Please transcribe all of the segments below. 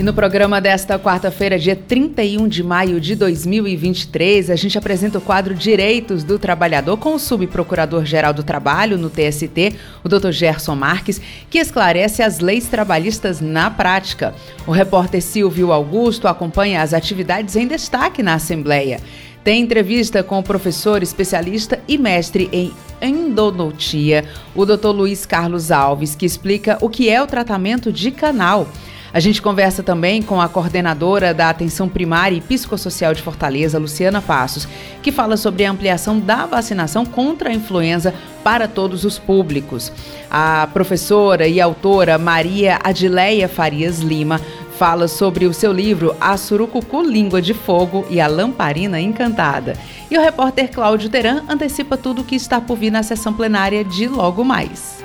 E no programa desta quarta-feira, dia 31 de maio de 2023, a gente apresenta o quadro Direitos do Trabalhador com o subprocurador-geral do Trabalho no TST, o Dr. Gerson Marques, que esclarece as leis trabalhistas na prática. O repórter Silvio Augusto acompanha as atividades em destaque na Assembleia. Tem entrevista com o professor especialista e mestre em endodontia, o Dr. Luiz Carlos Alves, que explica o que é o tratamento de canal. A gente conversa também com a coordenadora da Atenção Primária e Psicossocial de Fortaleza, Luciana Passos, que fala sobre a ampliação da vacinação contra a influenza para todos os públicos. A professora e autora Maria Adileia Farias Lima fala sobre o seu livro A Surucucu Língua de Fogo e a Lamparina Encantada. E o repórter Cláudio Teran antecipa tudo o que está por vir na sessão plenária de logo mais.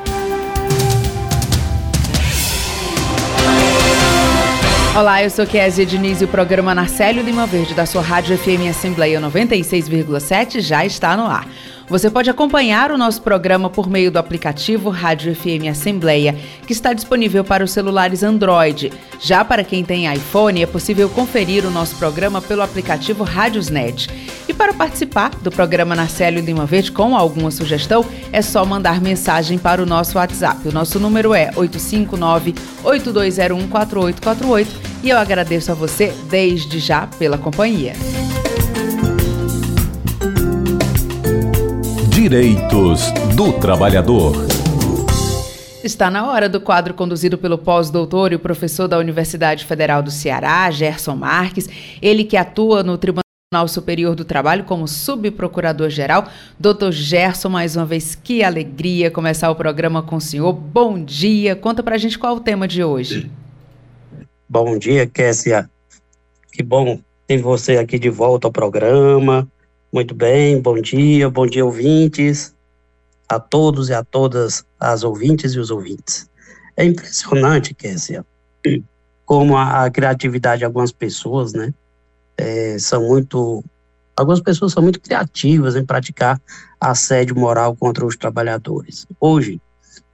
Olá, eu sou Kézia Diniz e o programa Narcélio Lima Verde da sua Rádio FM Assembleia 96,7 já está no ar. Você pode acompanhar o nosso programa por meio do aplicativo Rádio FM Assembleia, que está disponível para os celulares Android. Já para quem tem iPhone, é possível conferir o nosso programa pelo aplicativo Rádiosnet. E para participar do programa Narcélio Lima Verde com alguma sugestão, é só mandar mensagem para o nosso WhatsApp. O nosso número é 859-8201-4848 e eu agradeço a você desde já pela companhia. Direitos do Trabalhador. Está na hora do quadro conduzido pelo pós-doutor e o professor da Universidade Federal do Ceará, Gerson Marques, ele que atua no Tribunal Superior do Trabalho como subprocurador-geral. Doutor Gerson, mais uma vez, que alegria começar o programa com o senhor. Bom dia. Conta pra gente qual é o tema de hoje. Bom dia, Kessia. Que bom ter você aqui de volta ao programa. Muito bem, bom dia, bom dia, ouvintes, a todos e a todas as ouvintes e os ouvintes. É impressionante, Kessia, como a, a, criatividade de algumas pessoas, né, é, são muito, algumas pessoas são muito criativas em praticar assédio moral contra os trabalhadores. Hoje,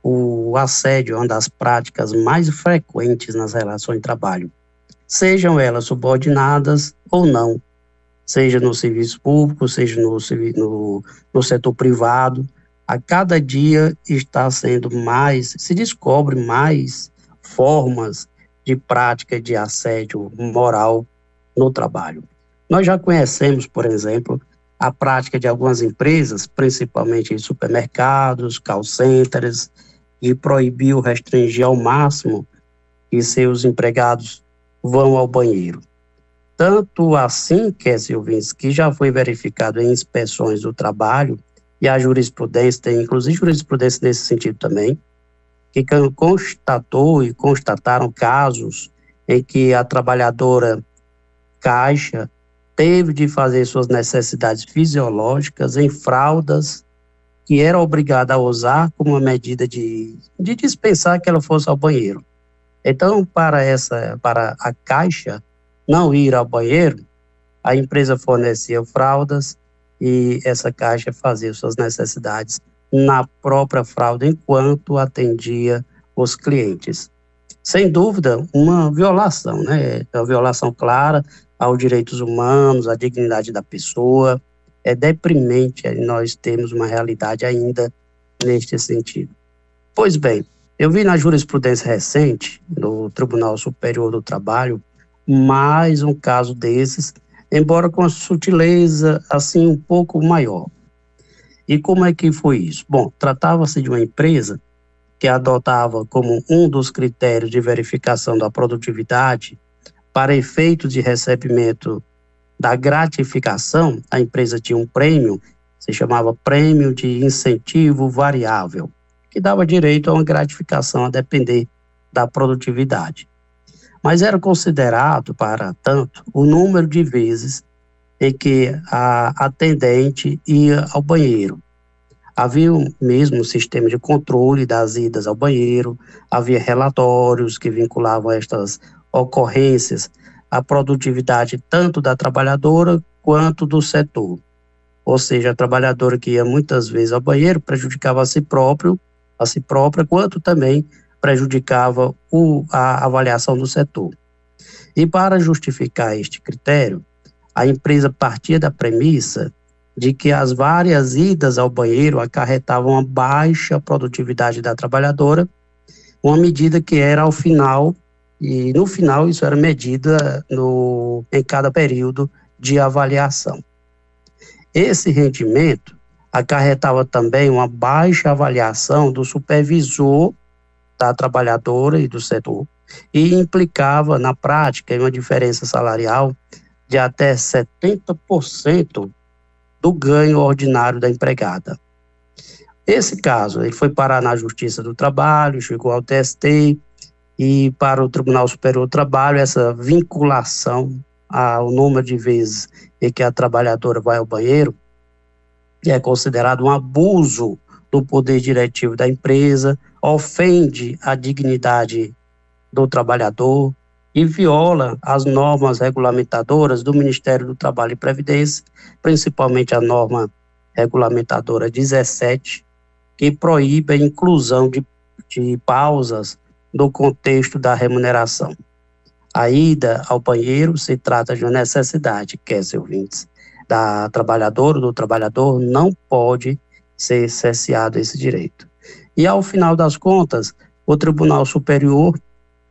o assédio é uma das práticas mais frequentes nas relações de trabalho, sejam elas subordinadas ou não, seja no serviço público, seja no, no, no setor privado, a cada dia está sendo mais, se descobre mais formas de prática de assédio moral no trabalho. Nós já conhecemos, por exemplo, a prática de algumas empresas, principalmente em supermercados, call centers, de proibir ou restringir ao máximo que seus empregados vão ao banheiro. Tanto assim, Kessie ouvintes, que já foi verificado em inspeções do trabalho, e a jurisprudência tem, inclusive jurisprudência nesse sentido também, que constatou e constataram casos em que a trabalhadora caixa teve de fazer suas necessidades fisiológicas em fraldas que era obrigada a usar como uma medida de, de dispensar que ela fosse ao banheiro. Então, para essa, para a caixa, não ir ao banheiro, a empresa fornecia fraldas e essa caixa fazia suas necessidades na própria fralda enquanto atendia os clientes. Sem dúvida, uma violação, né? É uma violação clara aos direitos humanos, à dignidade da pessoa. É deprimente nós temos uma realidade ainda neste sentido. Pois bem, eu vi na jurisprudência recente do Tribunal Superior do Trabalho mais um caso desses, embora com a sutileza assim um pouco maior. E como é que foi isso? Bom, tratava-se de uma empresa que adotava como um dos critérios de verificação da produtividade para efeitos de recebimento da gratificação, a empresa tinha um prêmio, se chamava prêmio de incentivo variável, que dava direito a uma gratificação a depender da produtividade mas era considerado, para tanto, o número de vezes em que a atendente ia ao banheiro. Havia mesmo um sistema de controle das idas ao banheiro, havia relatórios que vinculavam estas ocorrências a produtividade tanto da trabalhadora quanto do setor. Ou seja, a trabalhadora que ia muitas vezes ao banheiro prejudicava a si próprio, a si própria, quanto também prejudicava o, a avaliação do setor. E para justificar este critério, a empresa partia da premissa de que as várias idas ao banheiro acarretavam a baixa produtividade da trabalhadora, uma medida que era ao final, e no final isso era medida no, em cada período de avaliação. Esse rendimento acarretava também uma baixa avaliação do supervisor da trabalhadora e do setor, e implicava, na prática, uma diferença salarial de até 70% do ganho ordinário da empregada. Esse caso, ele foi parar na Justiça do Trabalho, chegou ao TST e para o Tribunal Superior do Trabalho, essa vinculação ao número de vezes em que a trabalhadora vai ao banheiro é considerado um abuso do poder diretivo da empresa, ofende a dignidade do trabalhador e viola as normas regulamentadoras do Ministério do Trabalho e Previdência, principalmente a norma regulamentadora 17, que proíbe a inclusão de, de pausas no contexto da remuneração. A ida ao banheiro se trata de uma necessidade, quer ser ouvintes, da trabalhadora ou do trabalhador não pode ser cesseado esse direito. E ao final das contas, o Tribunal Superior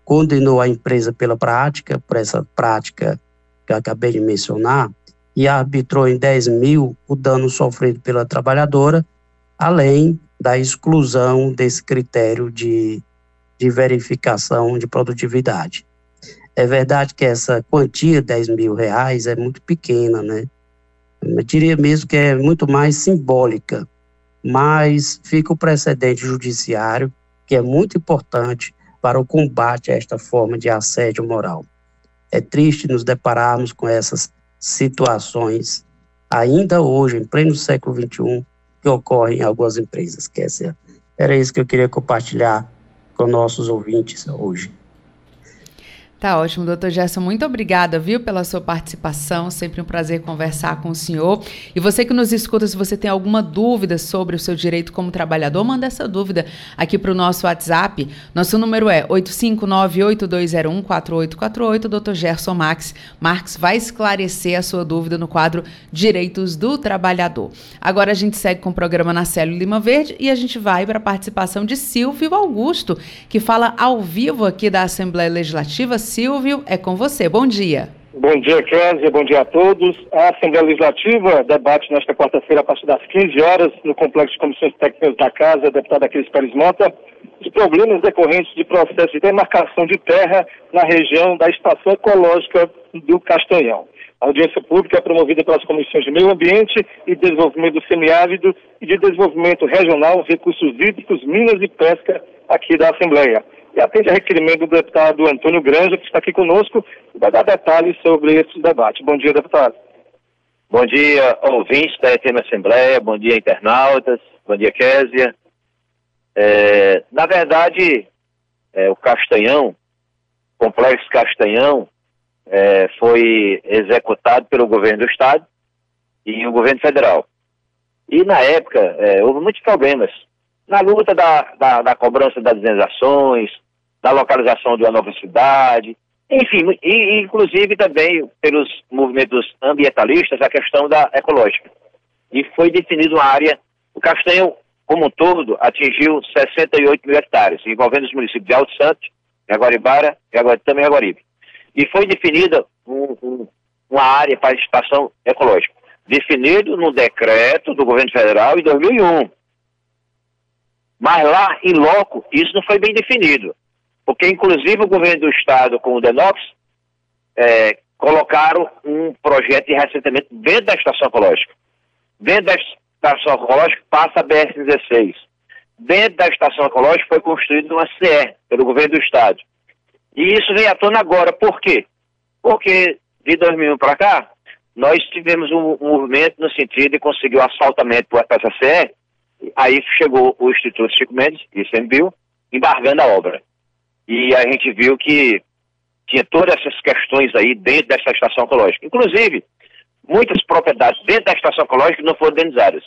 condenou a empresa pela prática, por essa prática que eu acabei de mencionar, e arbitrou em 10 mil o dano sofrido pela trabalhadora, além da exclusão desse critério de, de verificação de produtividade. É verdade que essa quantia, 10 mil reais, é muito pequena, né? Eu diria mesmo que é muito mais simbólica, mas fica o precedente judiciário, que é muito importante para o combate a esta forma de assédio moral. É triste nos depararmos com essas situações, ainda hoje, em pleno século XXI, que ocorrem em algumas empresas. Kécia. Era isso que eu queria compartilhar com nossos ouvintes hoje. Tá ótimo, doutor Gerson. Muito obrigada, viu, pela sua participação. Sempre um prazer conversar com o senhor. E você que nos escuta, se você tem alguma dúvida sobre o seu direito como trabalhador, manda essa dúvida aqui para o nosso WhatsApp. Nosso número é 859-8201-4848. Doutor Gerson Max Marx vai esclarecer a sua dúvida no quadro Direitos do Trabalhador. Agora a gente segue com o programa na Célio Lima Verde e a gente vai para a participação de Silvio Augusto, que fala ao vivo aqui da Assembleia Legislativa Silvio, é com você. Bom dia. Bom dia, Kézia. Bom dia a todos. A Assembleia Legislativa debate nesta quarta-feira, a partir das 15 horas, no Complexo de Comissões Técnicas da Casa, deputada Cris Pérez Mota, os problemas decorrentes de processo de demarcação de terra na região da Estação Ecológica do Castanhão. A audiência pública é promovida pelas comissões de Meio Ambiente e Desenvolvimento do e de Desenvolvimento Regional, Recursos Hídricos, Minas e Pesca aqui da Assembleia e atende a requerimento do deputado Antônio Granja, que está aqui conosco, e vai dar detalhes sobre esse debate. Bom dia, deputado. Bom dia, ouvintes da ETM Assembleia, bom dia, internautas, bom dia, Késia. É, na verdade, é, o Castanhão, o Complexo Castanhão, é, foi executado pelo governo do Estado e o governo federal. E na época, é, houve muitos problemas na luta da, da, da cobrança das indenizações, da localização de uma nova cidade, enfim, e, inclusive também pelos movimentos ambientalistas, a questão da ecológica. E foi definida uma área, o Castanho, como um todo, atingiu 68 mil hectares, envolvendo os municípios de Alto Santo, Jaguaribara, Jaguaritama e Jaguaribe. E foi definida um, um, uma área para estação ecológica, definido no decreto do governo federal em 2001. Mas lá, em loco, isso não foi bem definido. Porque, inclusive, o governo do estado, com o Denox, é, colocaram um projeto de reassentamento dentro da estação ecológica. Dentro da estação ecológica passa a BR-16. Dentro da estação ecológica foi construída uma CE pelo governo do estado. E isso vem à tona agora. Por quê? Porque de 2001 para cá, nós tivemos um, um, movimento no sentido de conseguir o asfaltamento por essa CE Aí chegou o Instituto Chico Mendes, ICMBio, embargando a obra. E a gente viu que tinha todas essas questões aí dentro dessa estação ecológica. Inclusive, muitas propriedades dentro da estação ecológica não foram indenizadas.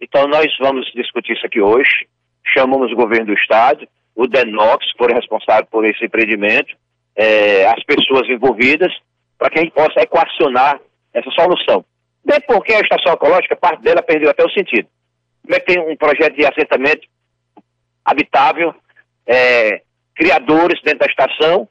Então, nós vamos discutir isso aqui hoje. Chamamos o governo do estado, o DENOX, que foi responsável por esse empreendimento, é, as pessoas envolvidas, para que a gente possa equacionar essa solução. Bem porque a estação ecológica, parte dela perdeu até o sentido. Como é que tem um projeto de assentamento habitável, é, criadores dentro da estação,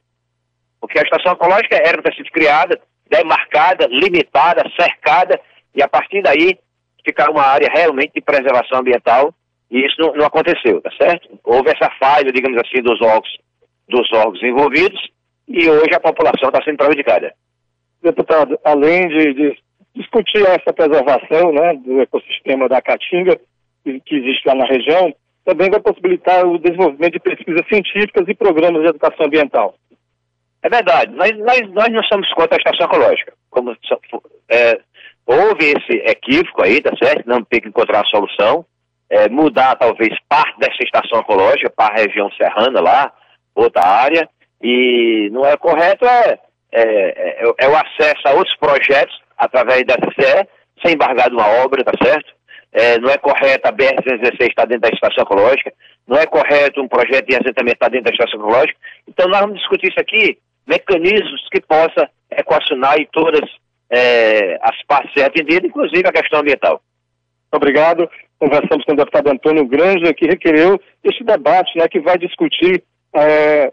porque a estação ecológica era para ser criada, demarcada, limitada, cercada, e a partir daí ficar uma área realmente de preservação ambiental, e isso não, não aconteceu, tá certo? Houve essa falha, digamos assim, dos órgãos, dos órgãos envolvidos, e hoje a população está sendo prejudicada. Deputado, além de, de, discutir essa preservação né, do ecossistema da Caatinga, que, existe lá na região, também vai possibilitar o desenvolvimento de pesquisas científicas e programas de educação ambiental. É verdade, nós, nós, nós não somos contra a estação ecológica. Como, é, houve esse equívoco aí, tá certo? Não tem que encontrar a solução. É, mudar talvez parte dessa estação ecológica para a região serrana lá, outra área, e não é correto é, é, é, é o acesso a outros projetos através da CE, sem embargar uma obra, tá certo? É, não é correto a BR-216 estar dentro da estação ecológica, não é correto um projeto de assentamento estar dentro da estação ecológica. Então nós vamos discutir isso aqui, mecanismos que possa equacionar e todas é, as partes serem atendidas, inclusive a questão ambiental. Obrigado. Conversamos com o deputado Antônio Granja, que requereu este debate, né, que vai discutir é,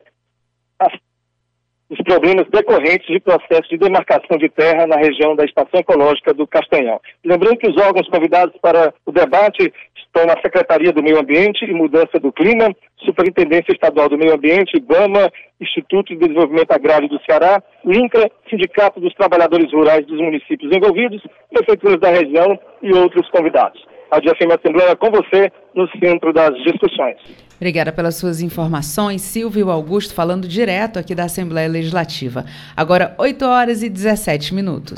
os problemas decorrentes de processo de demarcação de terra na região da Estação Ecológica do Castanhal. Lembrando que os órgãos convidados para o debate estão na Secretaria do Meio Ambiente e Mudança do Clima, Superintendência Estadual do Meio Ambiente, IBAMA, Instituto de Desenvolvimento Agrário do Ceará, INCRA, Sindicato dos Trabalhadores Rurais dos municípios envolvidos, prefeituras da região e outros convidados. A DFM Assembleia com você no centro das discussões. Obrigada pelas suas informações. Silvio Augusto falando direto aqui da Assembleia Legislativa. Agora, 8 horas e 17 minutos.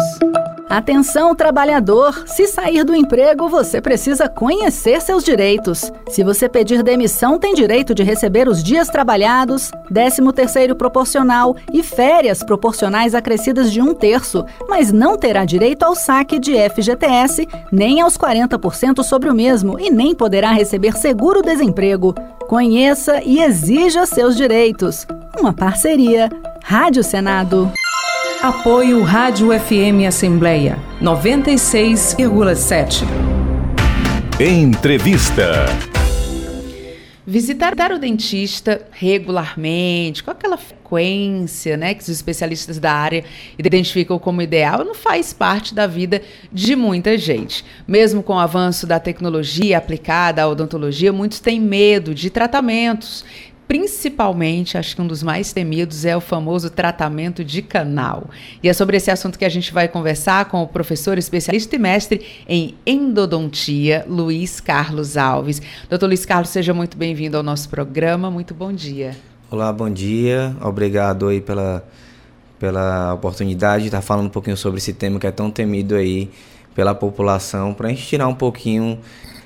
Atenção, trabalhador! Se sair do emprego, você precisa conhecer seus direitos. Se você pedir demissão, tem direito de receber os dias trabalhados, 13º proporcional e férias proporcionais acrescidas de um terço, mas não terá direito ao saque de FGTS, nem aos 40% sobre o mesmo e nem poderá receber seguro-desemprego. Conheça e exija seus direitos. Uma parceria. Rádio Senado. Apoio Rádio FM Assembleia 96,7. Entrevista. Visitar o dentista regularmente, com aquela frequência né, que os especialistas da área identificam como ideal, não faz parte da vida de muita gente. Mesmo com o avanço da tecnologia aplicada à odontologia, muitos têm medo de tratamentos principalmente, acho que um dos mais temidos é o famoso tratamento de canal. E é sobre esse assunto que a gente vai conversar com o professor especialista e mestre em endodontia, Luiz Carlos Alves. Doutor Luiz Carlos, seja muito bem-vindo ao nosso programa. Muito bom dia. Olá, bom dia. Obrigado aí pela, pela oportunidade de estar falando um pouquinho sobre esse tema que é tão temido aí pela população, para a gente tirar um pouquinho,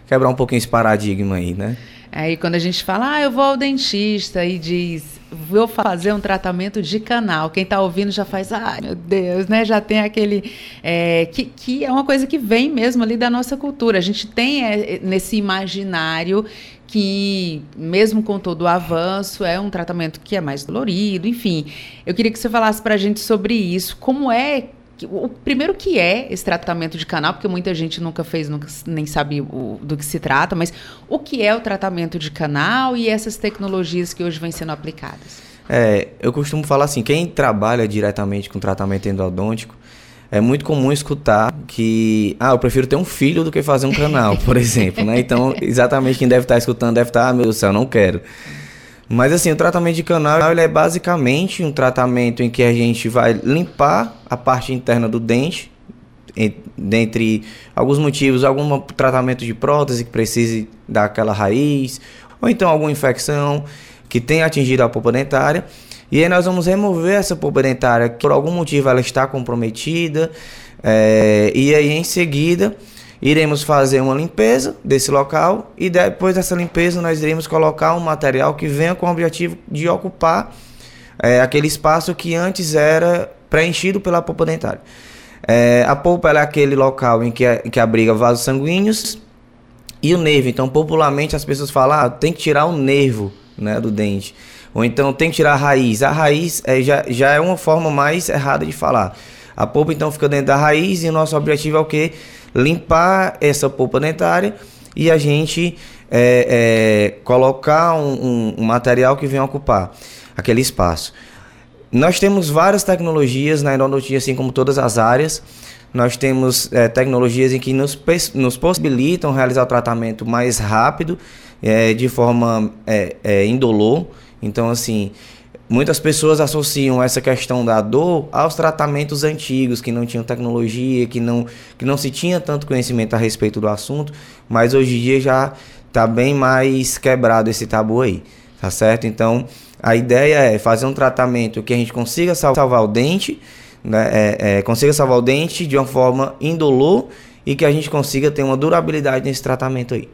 quebrar um pouquinho esse paradigma aí, né? Aí quando a gente fala, ah, eu vou ao dentista e diz, vou fazer um tratamento de canal. Quem está ouvindo já faz, ai ah, meu Deus, né? Já tem aquele. É, que, que é uma coisa que vem mesmo ali da nossa cultura. A gente tem é, nesse imaginário que, mesmo com todo o avanço, é um tratamento que é mais dolorido, enfim. Eu queria que você falasse para a gente sobre isso. Como é o primeiro que é esse tratamento de canal, porque muita gente nunca fez, nunca, nem sabe o, do que se trata, mas o que é o tratamento de canal e essas tecnologias que hoje vêm sendo aplicadas? É, eu costumo falar assim, quem trabalha diretamente com tratamento endodôntico, é muito comum escutar que, ah, eu prefiro ter um filho do que fazer um canal, por exemplo, né? Então, exatamente quem deve estar escutando deve estar, ah, meu Deus do céu, não quero. Mas assim, o tratamento de canal ele é basicamente um tratamento em que a gente vai limpar a parte interna do dente, dentre alguns motivos, algum tratamento de prótese que precise daquela raiz, ou então alguma infecção que tenha atingido a polpa dentária. E aí nós vamos remover essa polpa dentária que por algum motivo ela está comprometida. É, e aí em seguida iremos fazer uma limpeza desse local e depois dessa limpeza nós iremos colocar um material que venha com o objetivo de ocupar é aquele espaço que antes era preenchido pela polpa dentária. É, a polpa é aquele local em que, é, que abriga vasos sanguíneos e o nervo. Então, popularmente as pessoas falam, ah, tem que tirar o nervo né, do dente. Ou então tem que tirar a raiz. A raiz é, já, já é uma forma mais errada de falar. A polpa então fica dentro da raiz e o nosso objetivo é o quê? Limpar essa polpa dentária e a gente é, é, colocar um, um, material que venha ocupar aquele espaço. Nós temos várias tecnologias na endodontia, assim como todas as áreas. Nós temos é, tecnologias em que nos, nos possibilitam realizar o tratamento mais rápido, é, de forma é, é, indolor. Então, assim, muitas pessoas associam essa questão da dor aos tratamentos antigos, que não tinham tecnologia, que não, que não se tinha tanto conhecimento a respeito do assunto, mas hoje em dia já está bem mais quebrado esse tabu aí, tá certo? Então, a ideia é fazer um tratamento que a gente consiga salvar o dente, né, é, é, consiga salvar o dente de uma forma indolor e que a gente consiga ter uma durabilidade nesse tratamento aí.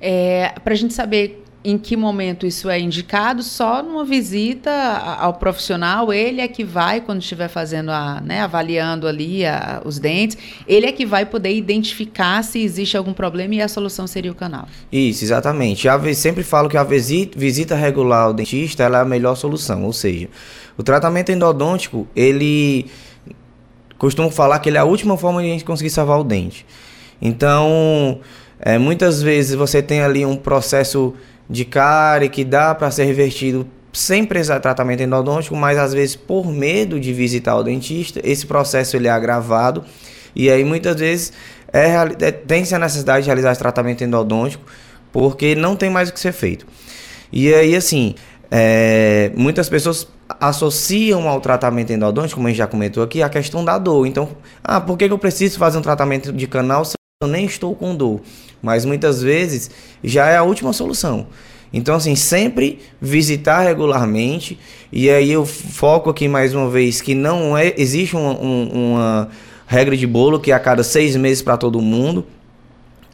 É, Para a gente saber em que momento isso é indicado, só numa visita ao profissional, ele é que vai, quando estiver fazendo a, né, avaliando ali a, os dentes, ele é que vai poder identificar se existe algum problema e a solução seria o canal. Isso, exatamente. A, sempre falo que a visita, visita regular ao dentista é a melhor solução, ou seja, o tratamento endodôntico, ele costumo falar que ele é a última forma de a gente conseguir salvar o dente. Então, é, muitas vezes você tem ali um processo de cárie que dá para ser revertido sem precisar de tratamento endodôntico, mas às vezes por medo de visitar o dentista, esse processo ele é agravado e aí muitas vezes é, é, tem-se a necessidade de realizar esse tratamento endodôntico porque não tem mais o que ser feito. E aí assim, é, muitas pessoas associam ao tratamento endodôntico, como a gente já comentou aqui, a questão da dor. Então, ah, por que eu preciso fazer um tratamento de canal se eu nem estou com dor? Mas muitas vezes já é a última solução. Então, assim, sempre visitar regularmente. E aí eu foco aqui mais uma vez que não é existe uma, regra de bolo que é a cada seis meses para todo mundo.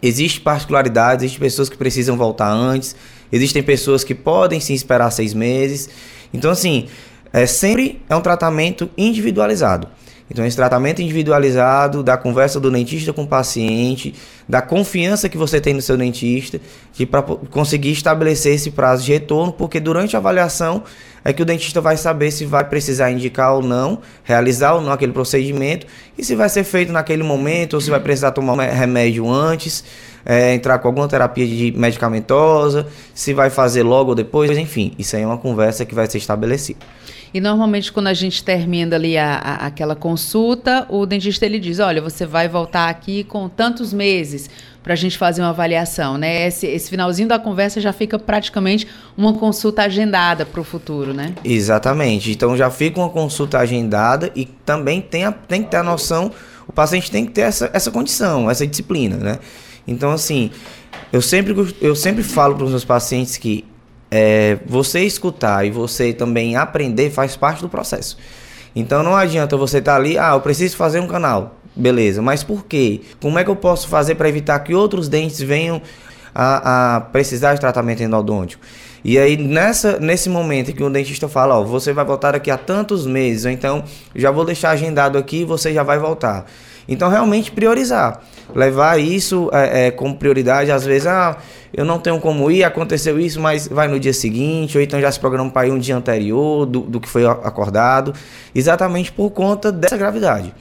Existe particularidades, existem pessoas que precisam voltar antes, existem pessoas que podem se esperar seis meses. Então, assim, é sempre é um tratamento individualizado. Então, esse tratamento individualizado, da conversa do dentista com o paciente, da confiança que você tem no seu dentista, que para conseguir estabelecer esse prazo de retorno, porque durante a avaliação é que o dentista vai saber se vai precisar indicar ou não, realizar ou não aquele procedimento, e se vai ser feito naquele momento, ou se vai precisar tomar um remédio antes, é, entrar com alguma terapia de medicamentosa, se vai fazer logo ou depois, enfim, isso aí é uma conversa que vai ser estabelecida. E normalmente quando a gente termina ali a, a, aquela consulta, o dentista ele diz, olha, você vai voltar aqui com tantos meses para a gente fazer uma avaliação, né? Esse, esse, finalzinho da conversa já fica praticamente uma consulta agendada para o futuro, né? Exatamente. Então já fica uma consulta agendada e também tem, a, tem que ter a noção, o paciente tem que ter essa, essa condição, essa disciplina, né? Então assim, eu sempre, eu sempre falo para os meus pacientes que é, você escutar e você também aprender faz parte do processo. Então não adianta você estar tá ali, ah, eu preciso fazer um canal. Beleza, mas por quê? Como é que eu posso fazer para evitar que outros dentes venham a, a, precisar de tratamento endodôntico? E aí, nessa, nesse momento que o dentista fala, ó, você vai voltar daqui a tantos meses, então já vou deixar agendado aqui e você já vai voltar. Então, realmente priorizar. Levar isso é, é, como prioridade. Às vezes, ah, eu não tenho como ir, aconteceu isso, mas vai no dia seguinte, ou então já se programa para ir um dia anterior do, do que foi acordado, exatamente por conta dessa gravidade.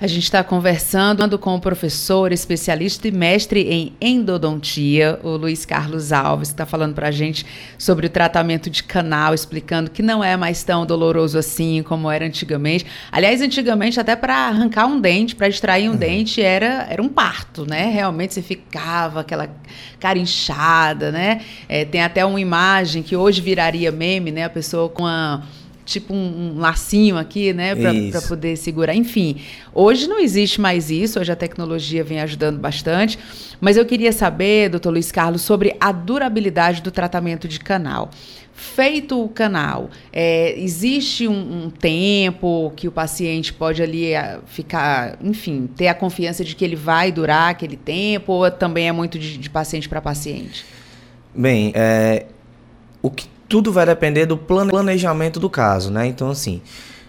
A gente está conversando com o professor, especialista e mestre em endodontia, o Luiz Carlos Alves, que está falando para a gente sobre o tratamento de canal, explicando que não é mais tão doloroso assim como era antigamente. Aliás, antigamente, até para arrancar um dente, para extrair um uhum. dente, era, era um parto, né? Realmente você ficava aquela cara inchada, né? É, tem até uma imagem que hoje viraria meme, né? A pessoa com a tipo um, um lacinho aqui, né, para poder segurar. Enfim, hoje não existe mais isso, hoje a tecnologia vem ajudando bastante. Mas eu queria saber, doutor Luiz Carlos, sobre a durabilidade do tratamento de canal. Feito o canal, é, existe um, um, tempo que o paciente pode ali a, ficar, enfim, ter a confiança de que ele vai durar aquele tempo, ou também é muito de, de paciente para paciente? Bem, é, o que tudo vai depender do planejamento do caso, né? Então, assim,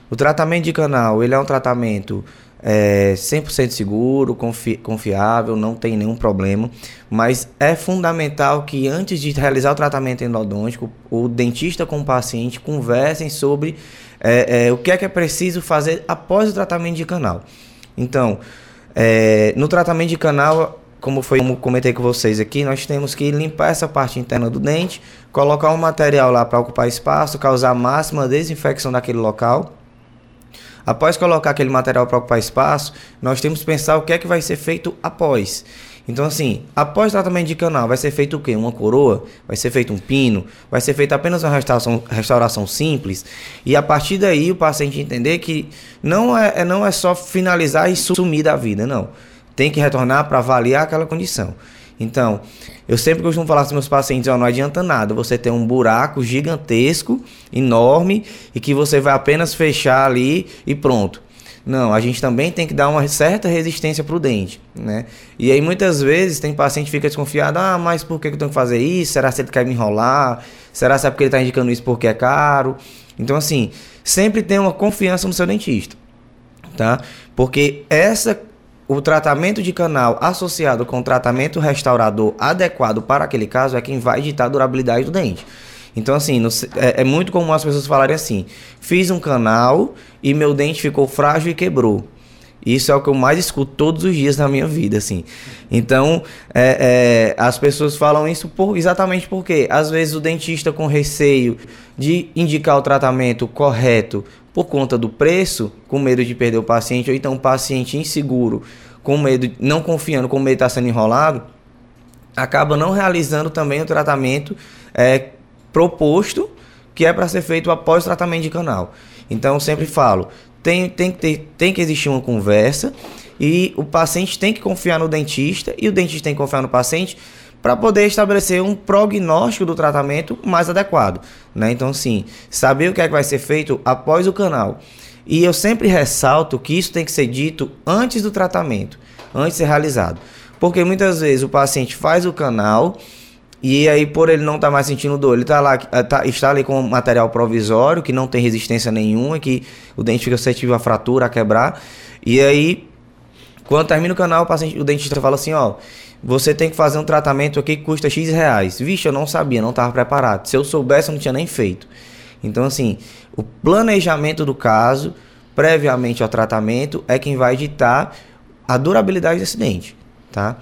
o tratamento de canal, ele é um tratamento é 100% seguro, confi confiável, não tem nenhum problema, mas é fundamental que antes de realizar o tratamento endodôntico, o dentista com o paciente conversem sobre é, é, o que é que é preciso fazer após o tratamento de canal. Então, é, no tratamento de canal, como foi como comentei com vocês aqui, nós temos que limpar essa parte interna do dente, colocar um material lá para ocupar espaço, causar máxima desinfecção daquele local Após colocar aquele material para ocupar espaço, nós temos que pensar o que é que vai ser feito após. Então, assim, após o tratamento de canal, vai ser feito o quê? Uma coroa? Vai ser feito um pino? Vai ser feita apenas uma restauração, restauração simples? E a partir daí o paciente entender que não é, não é só finalizar e sumir da vida, não. Tem que retornar para avaliar aquela condição. Então, eu sempre costumo falar para meus pacientes, ó, não adianta nada você ter um buraco gigantesco, enorme, e que você vai apenas fechar ali e pronto. Não, a gente também tem que dar uma certa resistência para o dente, né? E aí muitas vezes tem paciente que fica desconfiado, ah, mas por que eu tenho que fazer isso? Será que ele quer me enrolar? Será que é porque ele está indicando isso porque é caro? Então assim, sempre tenha uma confiança no seu dentista, tá? Porque essa o tratamento de canal associado com tratamento restaurador adequado para aquele caso é quem vai ditar a durabilidade do dente. Então, assim, no, é, é, muito comum as pessoas falarem assim: fiz um canal e meu dente ficou frágil e quebrou. Isso é o que eu mais escuto todos os dias na minha vida, assim. Então, é, é, as pessoas falam isso por, exatamente porque, às vezes, o dentista com receio de indicar o tratamento correto por conta do preço, com medo de perder o paciente, ou então o paciente inseguro, com medo, não confiando, com medo de estar sendo enrolado, acaba não realizando também o tratamento é, proposto, que é para ser feito após o tratamento de canal. Então sempre falo, tem, tem, que ter, tem que existir uma conversa e o paciente tem que confiar no dentista e o dentista tem que confiar no paciente para poder estabelecer um prognóstico do tratamento mais adequado. Né? Então, sim, saber o que é que vai ser feito após o canal. E eu sempre ressalto que isso tem que ser dito antes do tratamento, antes de ser realizado. Porque muitas vezes o paciente faz o canal e aí, por ele não estar tá mais sentindo dor, ele tá lá, eh, tá, está ali com material provisório, que não tem resistência nenhuma, que o dente fica suscetível a fratura, a quebrar. E aí, quando termina o canal, o, paciente, o dentista fala assim, ó, você tem que fazer um tratamento aqui que custa X reais. Vixe, eu não sabia, não estava preparado. Se eu soubesse, eu não tinha nem feito. Então, assim, o planejamento do caso, previamente ao tratamento, é quem vai ditar a durabilidade desse dente, tá?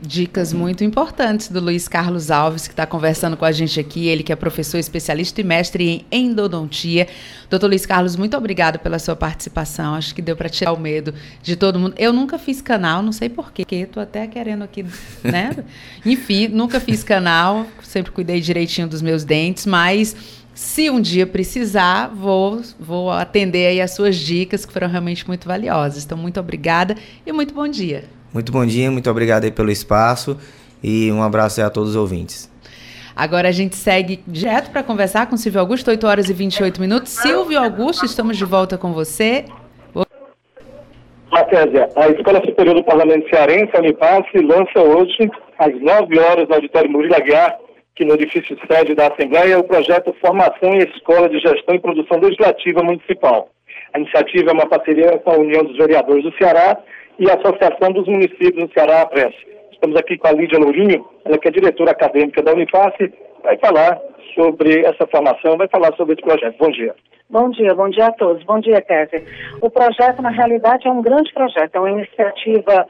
Dicas muito importantes do Luiz Carlos Alves, que está conversando com a gente aqui. Ele que é professor especialista e mestre em endodontia. Doutor Luiz Carlos, muito obrigado pela sua participação. Acho que deu para tirar o medo de todo mundo. Eu nunca fiz canal, não sei porquê. Estou até querendo aqui, né? Enfim, nunca fiz canal. Sempre cuidei direitinho dos meus dentes, mas se um dia precisar, vou, vou atender aí as suas dicas, que foram realmente muito valiosas. Então, muito obrigada e muito bom dia. Muito bom dia, muito obrigado aí pelo espaço e um abraço a todos os ouvintes. Agora a gente segue direto para conversar com Silvio Augusto, 8 horas e 28 minutos. Silvio Augusto, estamos de volta com você. Matésia, a Escola Superior do Parlamento Cearense, a Unipasse, lança hoje, às 9 horas, no Auditório Murilo Aguiar, que no edifício sede da Assembleia, o projeto Formação em Escola de Gestão e Produção Legislativa Municipal. A iniciativa é uma parceria com a União dos Vereadores do Ceará e a Associação dos Municípios do Ceará, a. Estamos aqui com a Lídia Lourinho, ela que é diretora acadêmica da Uniface, vai falar sobre essa formação, vai falar sobre esse projeto. Bom dia. Bom dia, bom dia a todos. Bom dia, Kézia. O projeto, na realidade, é um grande projeto, é uma iniciativa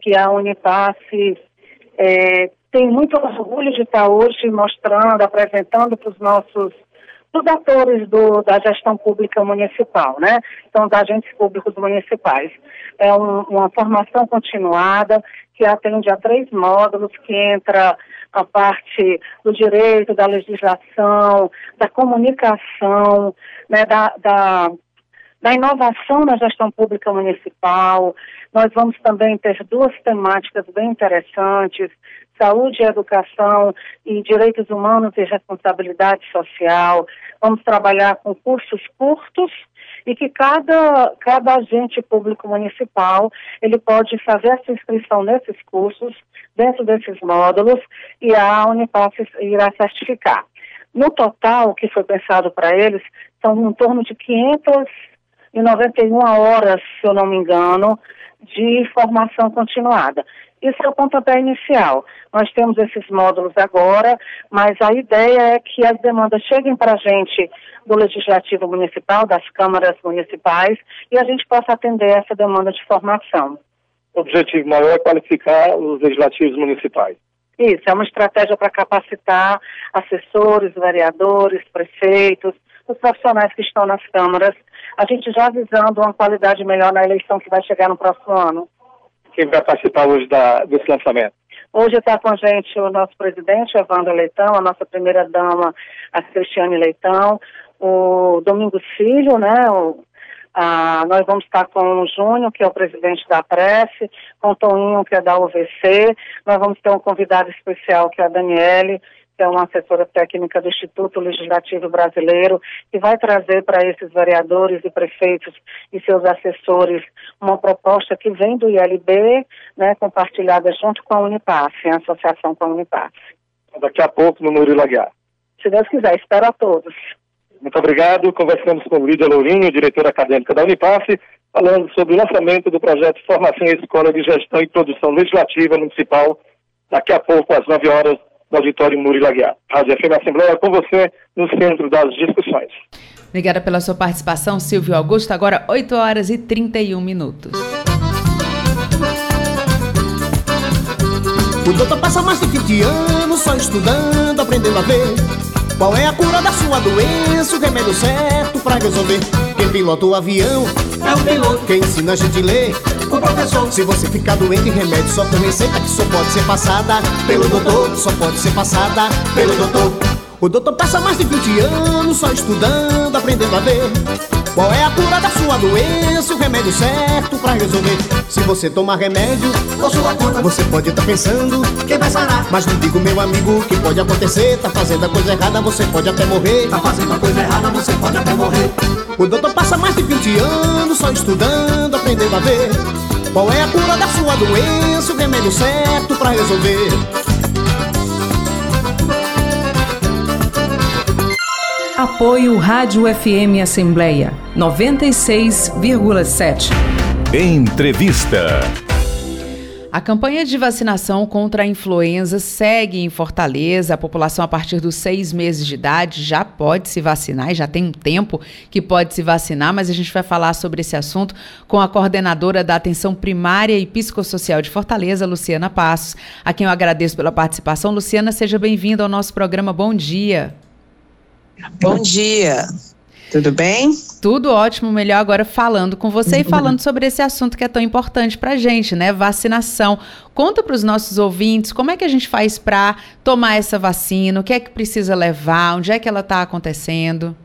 que a Unipasse é, tem muito orgulho de estar hoje mostrando, apresentando para os nossos dos atores do, da gestão pública municipal, né? Então, dos agentes públicos municipais. É um, uma formação continuada que atende a três módulos, que entra a parte do direito, da legislação, da comunicação, né, da, da, da inovação na gestão pública municipal. Nós vamos também ter duas temáticas bem interessantes, saúde e educação e direitos humanos e responsabilidade social. Vamos trabalhar com cursos curtos e que cada, cada agente público municipal ele pode fazer essa inscrição nesses cursos, dentro desses módulos, e a Unipass irá certificar. No total, o que foi pensado para eles, são em torno de 591 horas, se eu não me engano, de formação continuada. Isso é o pontapé inicial. Nós temos esses módulos agora, mas a ideia é que as demandas cheguem para a gente do Legislativo Municipal, das câmaras municipais, e a gente possa atender essa demanda de formação. O objetivo maior é qualificar os legislativos municipais. Isso, é uma estratégia para capacitar assessores, vereadores, prefeitos, os profissionais que estão nas câmaras, a gente já visando uma qualidade melhor na eleição que vai chegar no próximo ano. Quem vai participar hoje da, desse lançamento? Hoje está com a gente o nosso presidente, Evandro Leitão, a nossa primeira-dama, a Cristiane Leitão, o Domingos Filho, né, o, nós vamos estar com o Júnior, que é o presidente da Prece, com o Toninho, que é da UVC, nós vamos ter um convidado especial, que é a Daniele, que é uma assessora técnica do Instituto Legislativo Brasileiro, que vai trazer para esses vereadores e prefeitos e seus assessores uma proposta que vem do ILB, né, compartilhada junto com a Unipass, em associação com a Unipass. Daqui a pouco no Murilo Aguiar. Se Deus quiser, espero a todos. Muito obrigado. Conversamos com Lídia Lourinho, diretora acadêmica da Unipass, falando sobre o lançamento do projeto Formação em Escola de Gestão e Produção Legislativa Municipal, daqui a pouco, às 9 horas, no auditório Murilo Aguiar. Rádio FM Assembleia com você no centro das discussões. Obrigada pela sua participação, Silvio Augusto. Agora 8 horas e 31 minutos. O doutor passa mais de 20 anos só estudando, aprendendo a ver qual é a cura da sua doença, o remédio certo pra resolver. Quem pilota o avião é o piloto, quem ensina a gente a ler o professor. Se você ficar doente, remédio só com receita que só pode ser passada pelo doutor, só pode ser passada pelo doutor. O doutor passa mais de 20 anos só estudando, aprendendo a ver qual é a cura da sua doença, o remédio certo pra resolver. Se você tomar remédio, por sua conta, você pode estar tá pensando quem vai sarar. Mas não digo, meu amigo, que pode acontecer. Tá fazendo a coisa errada, você pode até morrer. Tá fazendo a coisa errada, você pode até morrer. O doutor passa mais de 20 anos só estudando, aprendendo a ver qual é a cura da sua doença, o remédio certo pra resolver. Apoio Rádio FM Assembleia 96,7. Entrevista. A campanha de vacinação contra a influenza segue em Fortaleza. A população a partir dos seis meses de idade já pode se vacinar e já tem um tempo que pode se vacinar, mas a gente vai falar sobre esse assunto com a coordenadora da Atenção Primária e Psicossocial de Fortaleza, Luciana Passos, a quem eu agradeço pela participação. Luciana, seja bem-vinda ao nosso programa. Bom dia. Bom dia. Tudo bem? Tudo ótimo, melhor agora falando com você e falando sobre esse assunto que é tão importante para a gente, né? Vacinação. Conta para os nossos ouvintes como é que a gente faz para tomar essa vacina, o que é que precisa levar, onde é que ela está acontecendo.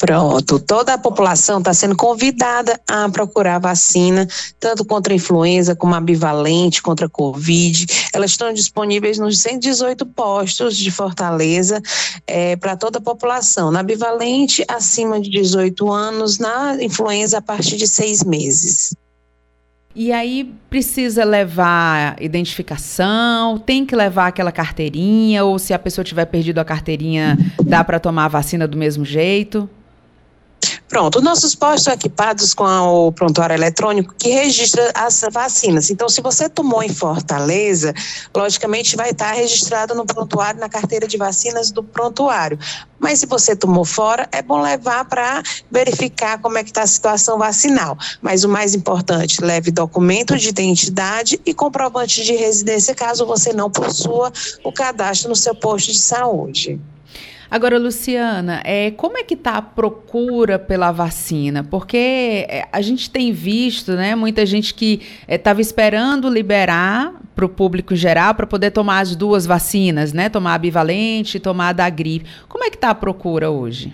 Pronto, toda a população está sendo convidada a procurar vacina, tanto contra a influenza como a bivalente, contra a Covid. Elas estão disponíveis nos 118 postos de Fortaleza é, para toda a população. Na bivalente, acima de 18 anos, na influenza, a partir de seis meses. E aí precisa levar identificação, tem que levar aquela carteirinha, ou se a pessoa tiver perdido a carteirinha, dá para tomar a vacina do mesmo jeito? Pronto, nossos postos são equipados com o prontuário eletrônico que registra as vacinas. Então, se você tomou em Fortaleza, logicamente vai estar registrado no prontuário, na carteira de vacinas do prontuário. Mas se você tomou fora, é bom levar para verificar como é que está a situação vacinal. Mas o mais importante, leve documento de identidade e comprovante de residência, caso você não possua o cadastro no seu posto de saúde. Agora, Luciana, é, como é que está a procura pela vacina? Porque é, a gente tem visto, né, muita gente que estava é, esperando liberar para o público geral para poder tomar as duas vacinas, né? Tomar a bivalente tomar a da gripe. Como é que está a procura hoje?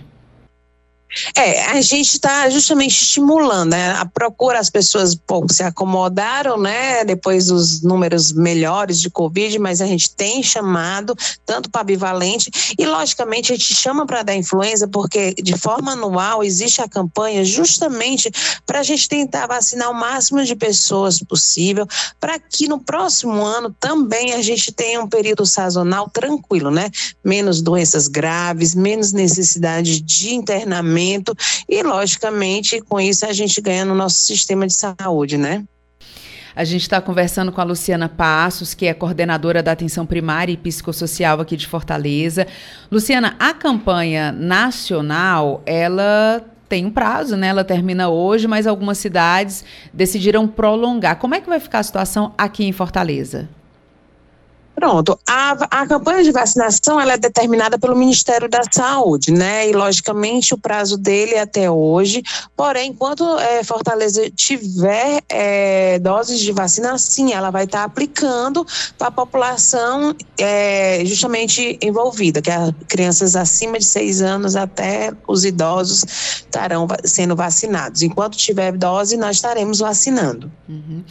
É, a gente está justamente estimulando, né? A procura, as pessoas pouco se acomodaram, né? Depois dos números melhores de Covid, mas a gente tem chamado tanto para bivalente e, logicamente, a gente chama para dar influenza, porque de forma anual existe a campanha justamente para a gente tentar vacinar o máximo de pessoas possível, para que no próximo ano também a gente tenha um período sazonal tranquilo, né? Menos doenças graves, menos necessidade de internamento e, logicamente, com isso a gente ganha no nosso sistema de saúde, né? A gente está conversando com a Luciana Passos, que é coordenadora da atenção primária e psicossocial aqui de Fortaleza. Luciana, a campanha nacional, ela tem um prazo, né? Ela termina hoje, mas algumas cidades decidiram prolongar. Como é que vai ficar a situação aqui em Fortaleza? Pronto, a, a campanha de vacinação ela é determinada pelo Ministério da Saúde, né? E logicamente o prazo dele é até hoje. Porém, enquanto é, Fortaleza tiver é, doses de vacina, sim, ela vai estar tá aplicando para a população é, justamente envolvida, que é crianças acima de seis anos até os idosos estarão sendo vacinados. Enquanto tiver dose, nós estaremos vacinando. Uhum.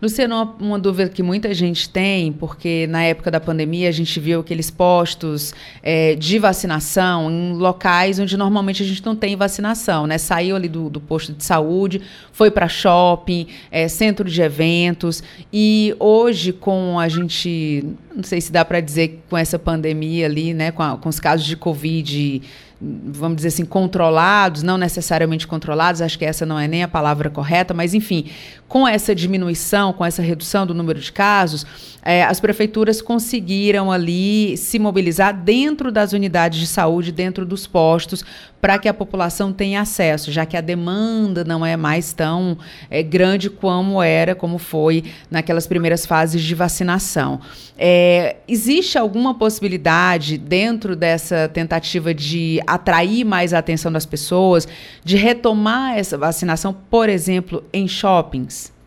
Luciano, uma, dúvida que muita gente tem, porque na época da pandemia a gente viu aqueles postos é, de vacinação em locais onde normalmente a gente não tem vacinação, né? Saiu ali do, do posto de saúde, foi para shopping, é, centro de eventos, e hoje com a gente, não sei se dá para dizer com essa pandemia ali, né, com, a, com os casos de Covid vamos dizer assim, controlados, não necessariamente controlados, acho que essa não é nem a palavra correta, mas enfim, com essa diminuição, com essa redução do número de casos, é, as prefeituras conseguiram ali se mobilizar dentro das unidades de saúde, dentro dos postos, para que a população tenha acesso, já que a demanda não é mais tão é, grande como era, como foi naquelas primeiras fases de vacinação. É, existe alguma possibilidade dentro dessa tentativa de atrair mais a atenção das pessoas, de retomar essa vacinação, por exemplo, em shoppings?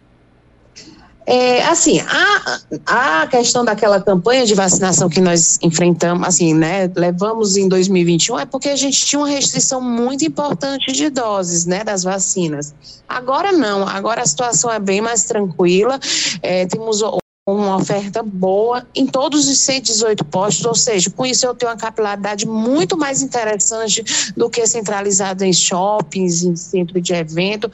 É, assim, a, a questão daquela campanha de vacinação que nós enfrentamos, assim, né, levamos em 2021, é porque a gente tinha uma restrição muito importante de doses, né, das vacinas. Agora não, agora a situação é bem mais tranquila, é, temos uma oferta boa em todos os 118 postos, ou seja, com isso eu tenho uma capilaridade muito mais interessante do que centralizada em shoppings, em centro de evento,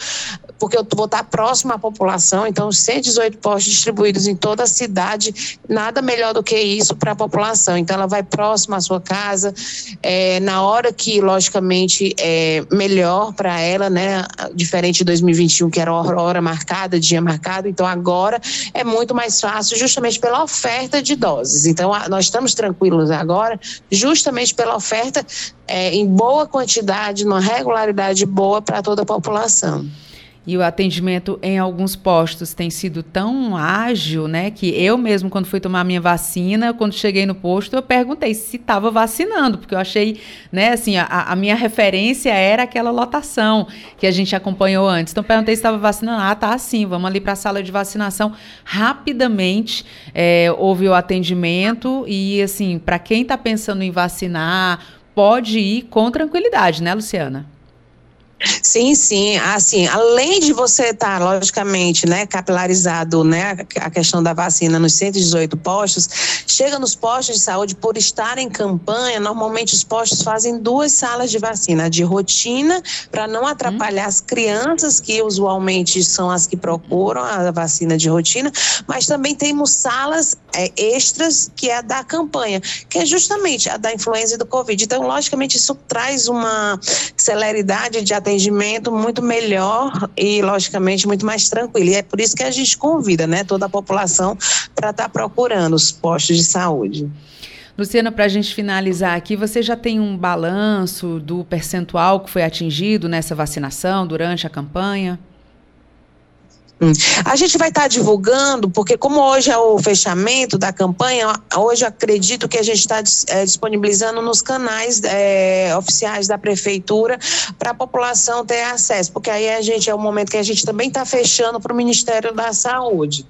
porque eu vou estar próximo à população, então os 118 postos distribuídos em toda a cidade, nada melhor do que isso para a população. Então ela vai próximo à sua casa, é, na hora que, logicamente, é melhor para ela, né? Diferente de 2021, que era hora marcada, dia marcado, então agora é muito mais fácil fácil justamente pela oferta de doses. Então, nós estamos tranquilos agora, justamente pela oferta é, em boa quantidade, numa regularidade boa para toda a população. E o atendimento em alguns postos tem sido tão ágil, né? Que eu mesmo, quando fui tomar minha vacina, quando cheguei no posto, eu perguntei se estava vacinando, porque eu achei, né, assim, a, a, minha referência era aquela lotação que a gente acompanhou antes. Então, perguntei se estava vacinando. Ah, tá assim, vamos ali para a sala de vacinação. Rapidamente é, houve o atendimento e, assim, para quem está pensando em vacinar, pode ir com tranquilidade, né, Luciana? Sim, sim. Assim, além de você estar, tá, logicamente, né, capilarizado, né, a questão da vacina nos 118 postos, chega nos postos de saúde, por estar em campanha, normalmente os postos fazem duas salas de vacina, de rotina, para não atrapalhar hum. as crianças, que usualmente são as que procuram a vacina de rotina, mas também temos salas é, extras, que é a da campanha, que é justamente a da influenza e do Covid. Então, logicamente, isso traz uma celeridade de atendimento muito melhor e, logicamente, muito mais tranquilo. E é por isso que a gente convida né, toda a população para estar tá procurando os postos de saúde. Luciana, para a gente finalizar aqui, você já tem um balanço do percentual que foi atingido nessa vacinação durante a campanha? Hum. A gente vai estar tá divulgando, porque como hoje é o fechamento da campanha, hoje acredito que a gente está é, disponibilizando nos canais é, oficiais da prefeitura para a população ter acesso, porque aí a gente é o momento que a gente também está fechando para o Ministério da Saúde.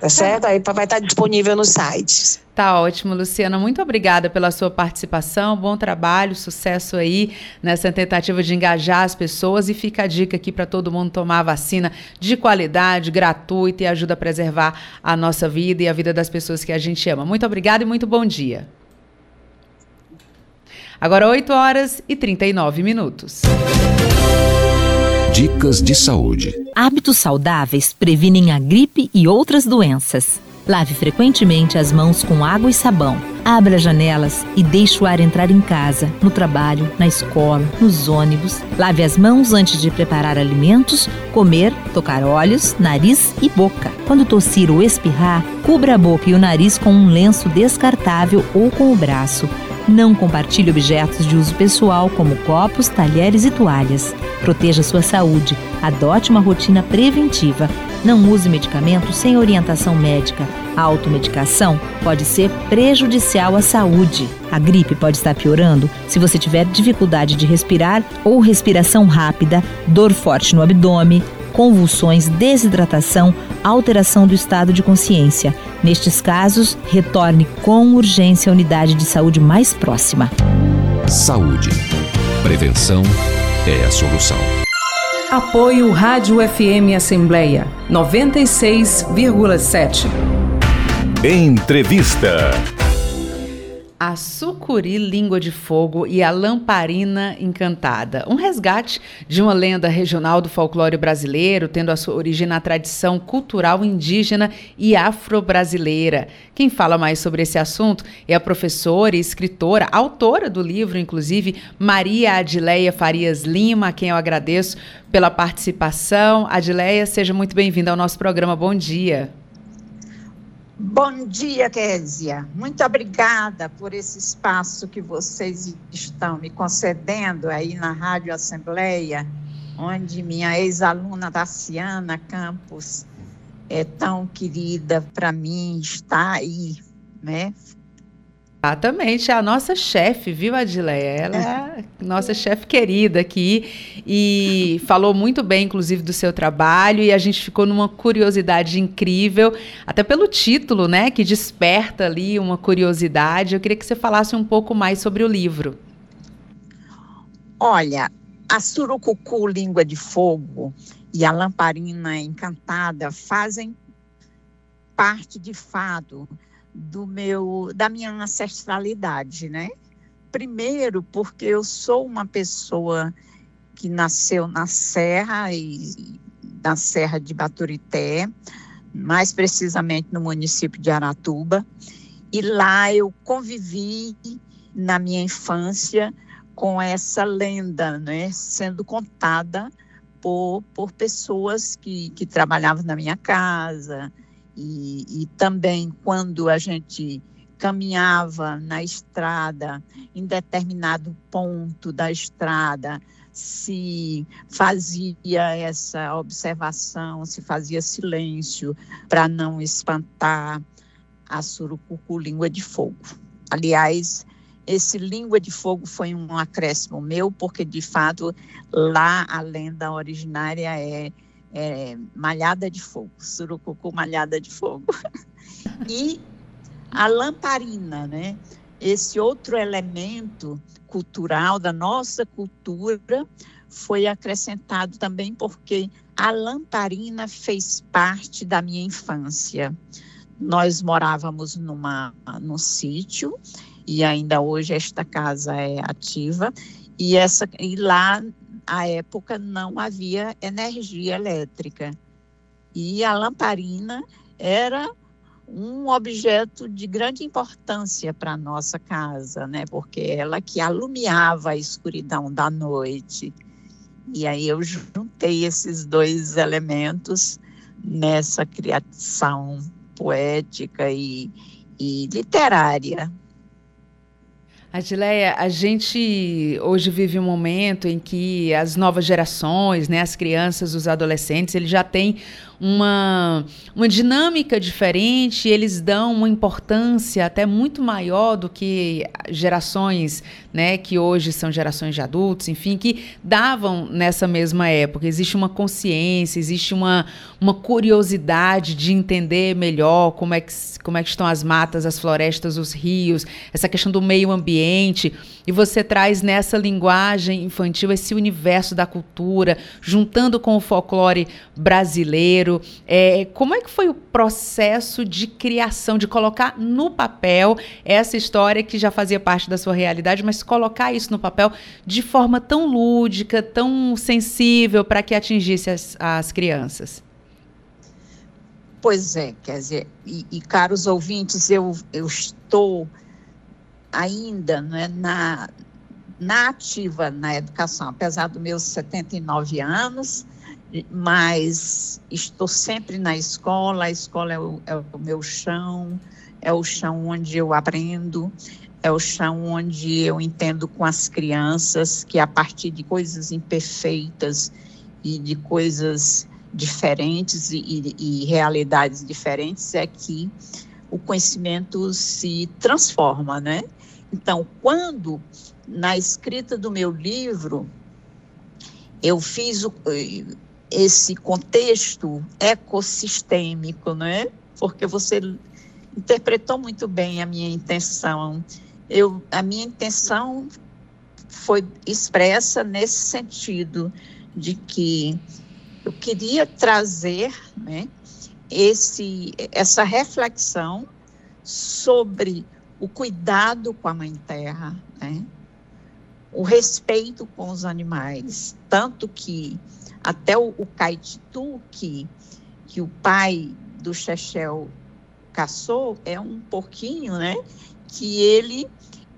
Tá certo? Aí vai estar disponível nos sites. Tá ótimo, Luciana. Muito obrigada pela sua participação. Bom trabalho, sucesso aí nessa tentativa de engajar as pessoas. E fica a dica aqui para todo mundo tomar a vacina de qualidade, gratuita e ajuda a preservar a nossa vida e a vida das pessoas que a gente ama. Muito obrigada e muito bom dia. Agora 8 horas e 39 minutos. Dicas de saúde. Hábitos saudáveis previnem a gripe e outras doenças. Lave frequentemente as mãos com água e sabão. Abra janelas e deixe o ar entrar em casa, no trabalho, na escola, nos ônibus. Lave as mãos antes de preparar alimentos, comer, tocar olhos, nariz e boca. Quando tossir ou espirrar, cubra a boca e o nariz com um lenço descartável ou com o braço. Não compartilhe objetos de uso pessoal, como copos, talheres e toalhas. Proteja sua saúde. Adote uma rotina preventiva. Não use medicamentos sem orientação médica. A automedicação pode ser prejudicial à saúde. A gripe pode estar piorando se você tiver dificuldade de respirar ou respiração rápida, dor forte no abdômen, convulsões, desidratação, alteração do estado de consciência. Nestes casos, retorne com urgência à unidade de saúde mais próxima. Saúde. Prevenção é a solução. Apoio Rádio FM Assembleia 96,7. Entrevista. A Sucuri Língua de Fogo e a Lamparina Encantada. Um resgate de uma lenda regional do folclore brasileiro, tendo a sua origem na tradição cultural indígena e afro-brasileira. Quem fala mais sobre esse assunto é a professora e escritora, autora do livro, inclusive, Maria Adileia Farias Lima, a quem eu agradeço pela participação. Adileia, seja muito bem-vinda ao nosso programa. Bom dia. Bom dia, Késia. Muito obrigada por esse espaço que vocês estão me concedendo aí na Rádio Assembleia, onde minha ex-aluna Daciana Campos é tão querida para mim está aí, né? Exatamente, é a nossa chefe, viu, Adileia? Ela é a nossa chefe querida aqui e falou muito bem, inclusive, do seu trabalho e a gente ficou numa curiosidade incrível, até pelo título, né, que desperta ali uma curiosidade. Eu queria que você falasse um pouco mais sobre o livro. Olha, a Surucucu Língua de Fogo e a Lamparina Encantada fazem parte, de fato, do meu da minha ancestralidade, né? Primeiro, porque eu sou uma pessoa que nasceu na Serra e na Serra de Baturité, mais precisamente no município de Aratuba, e lá eu convivi na minha infância com essa lenda, né, sendo contada por, por pessoas que, que trabalhavam na minha casa, e, e também quando a gente caminhava na estrada, em determinado ponto da estrada, se fazia essa observação, se fazia silêncio para não espantar a surucucu língua de fogo. Aliás, esse língua de fogo foi um acréscimo meu, porque de fato lá a lenda originária é é, malhada de fogo, surucucu malhada de fogo. e a lamparina, né? Esse outro elemento cultural da nossa cultura foi acrescentado também porque a lamparina fez parte da minha infância. Nós morávamos numa, num sítio e ainda hoje esta casa é ativa e essa e lá à época não havia energia elétrica. E a lamparina era um objeto de grande importância para a nossa casa, né? Porque ela que alumiava a escuridão da noite. E aí eu juntei esses dois elementos nessa criação poética e, e literária. Adileia, a gente hoje vive um momento em que as novas gerações, né, as crianças, os adolescentes, eles já têm uma, uma dinâmica diferente, eles dão uma importância até muito maior do que gerações, né, que hoje são gerações de adultos, enfim, que davam nessa mesma época. Existe uma consciência, existe uma, uma curiosidade de entender melhor como é, que, como é que estão as matas, as florestas, os rios, essa questão do meio ambiente. E você traz nessa linguagem infantil esse universo da cultura, juntando com o folclore brasileiro. É, como é que foi o processo de criação, de colocar no papel essa história que já fazia parte da sua realidade, mas colocar isso no papel de forma tão lúdica, tão sensível para que atingisse as, as crianças? Pois é, quer dizer, e, e caros ouvintes, eu, eu estou ainda né, na, na ativa na educação, apesar dos meus 79 anos, mas estou sempre na escola, a escola é o, é o meu chão, é o chão onde eu aprendo, é o chão onde eu entendo com as crianças que a partir de coisas imperfeitas e de coisas diferentes e, e, e realidades diferentes é que o conhecimento se transforma, né? Então, quando na escrita do meu livro eu fiz o, esse contexto ecossistêmico, né? Porque você interpretou muito bem a minha intenção. Eu, a minha intenção foi expressa nesse sentido de que eu queria trazer, né, esse, essa reflexão sobre o cuidado com a mãe terra, né? o respeito com os animais, tanto que até o, o que, que o pai do Chechel caçou, é um porquinho, né? Que ele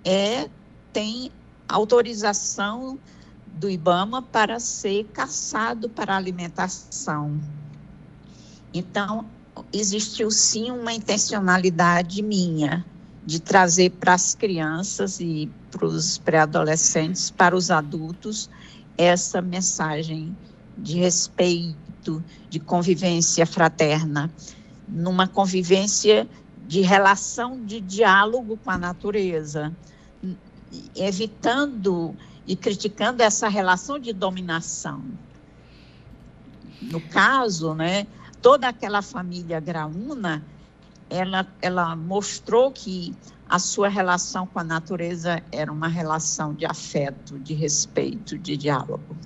é, tem autorização do IBAMA para ser caçado para alimentação. Então, existiu sim uma intencionalidade minha de trazer para as crianças e para os pré-adolescentes, para os adultos, essa mensagem de respeito, de convivência fraterna, numa convivência de relação de diálogo com a natureza, evitando e criticando essa relação de dominação. No caso, né, toda aquela família graúna ela, ela mostrou que a sua relação com a natureza era uma relação de afeto, de respeito, de diálogo.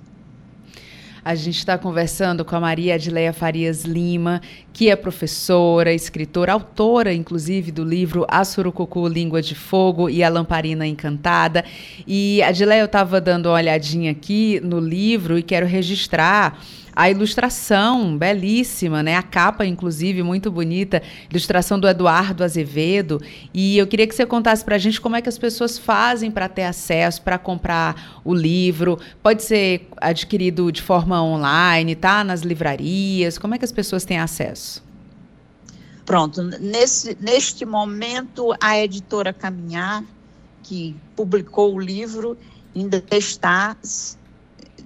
A gente está conversando com a Maria Adileia Farias Lima, que é professora, escritora, autora, inclusive, do livro A Surucucu, Língua de Fogo e a Lamparina Encantada. E, Adileia, eu estava dando uma olhadinha aqui no livro e quero registrar a ilustração belíssima, né? A capa, inclusive, muito bonita, ilustração do Eduardo Azevedo. E eu queria que você contasse para a gente como é que as pessoas fazem para ter acesso, para comprar o livro. Pode ser adquirido de forma online, tá? Nas livrarias. Como é que as pessoas têm acesso? Pronto, nesse, neste momento, a editora Caminhar, que publicou o livro, ainda está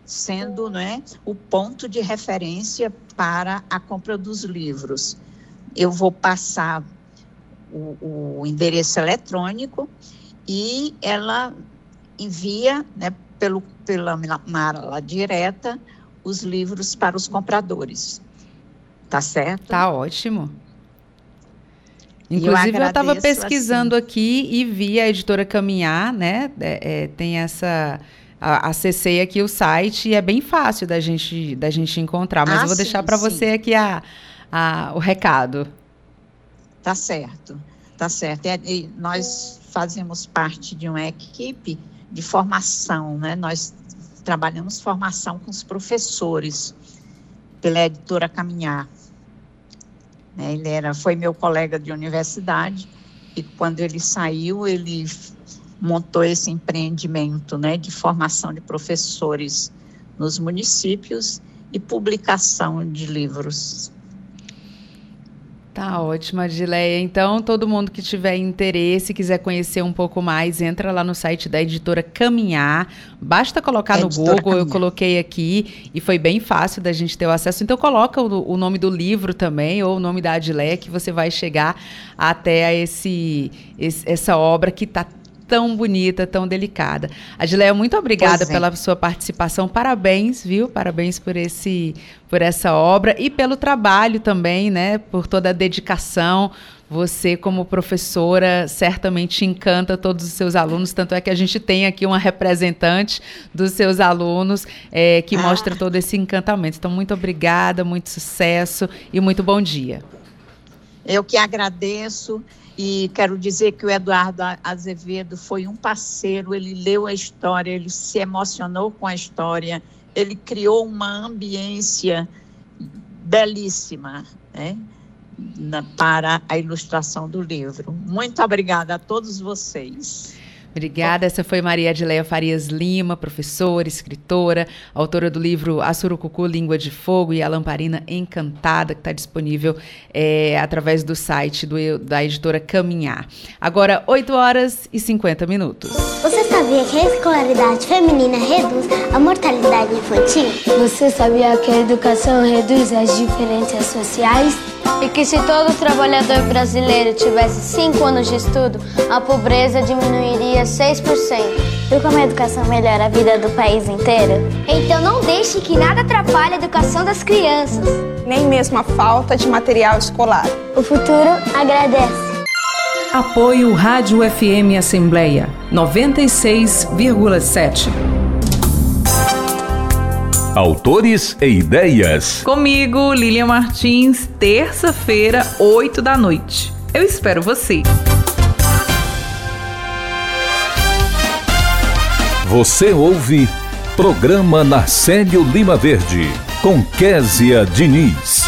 sendo né, o ponto de referência para a compra dos livros. Eu vou passar o, o endereço eletrônico e ela envia né, pelo, pela mala direta os livros para os compradores. Tá certo? Tá ótimo. Inclusive, eu estava pesquisando assim. aqui e vi a editora Caminhar, né? É, é, tem essa acessei aqui o site e é bem fácil da gente, da gente encontrar. Mas ah, eu vou sim, deixar para você aqui a, a, o recado. Tá certo, tá certo. E nós fazemos parte de uma equipe de formação, né? Nós trabalhamos formação com os professores pela editora Caminhar. Né, ele era, foi meu colega de universidade e quando ele saiu, ele montou esse empreendimento né, de formação de professores nos municípios e publicação de livros. Tá ótimo, Adileia. Então, todo mundo que tiver interesse, quiser conhecer um pouco mais, entra lá no site da editora Caminhar. Basta colocar no Google, Caminhar. eu coloquei aqui e foi bem fácil da gente ter o acesso. Então, coloca o, o nome do livro também, ou o nome da Adileia, que você vai chegar até esse, esse essa obra que está tão bonita, tão delicada. Adileia, muito obrigada é. pela sua participação. Parabéns, viu? Parabéns por esse por essa obra e pelo trabalho também, né? Por toda a dedicação. Você, como professora, certamente encanta todos os seus alunos, tanto é que a gente tem aqui uma representante dos seus alunos é, que ah. mostra todo esse encantamento. Então, muito obrigada, muito sucesso e muito bom dia. Eu que agradeço. E quero dizer que o Eduardo Azevedo foi um parceiro, ele leu a história, ele se emocionou com a história, ele criou uma ambiência belíssima né, para a ilustração do livro. Muito obrigada a todos vocês. Obrigada. Essa foi Maria Adileia Farias Lima, professora, escritora, autora do livro A Surucucu, Língua de Fogo e a Lamparina Encantada, que está disponível é, através do site do, da editora Caminhar. Agora, 8 horas e 50 minutos. Você sabia que a escolaridade feminina reduz a mortalidade infantil? Você sabia que a educação reduz as diferenças sociais? E que se todo trabalhador brasileiro tivesse 5 anos de estudo, a pobreza diminuiria 6%. E como a educação melhora a vida do país inteiro? Então não deixe que nada atrapalhe a educação das crianças. Nem mesmo a falta de material escolar. O futuro agradece. Apoio Rádio FM Assembleia 96,7. Autores e ideias. Comigo, Lilian Martins, terça-feira, 8 da noite. Eu espero você. Você ouve Programa Narcélio Lima Verde, com Késia Diniz.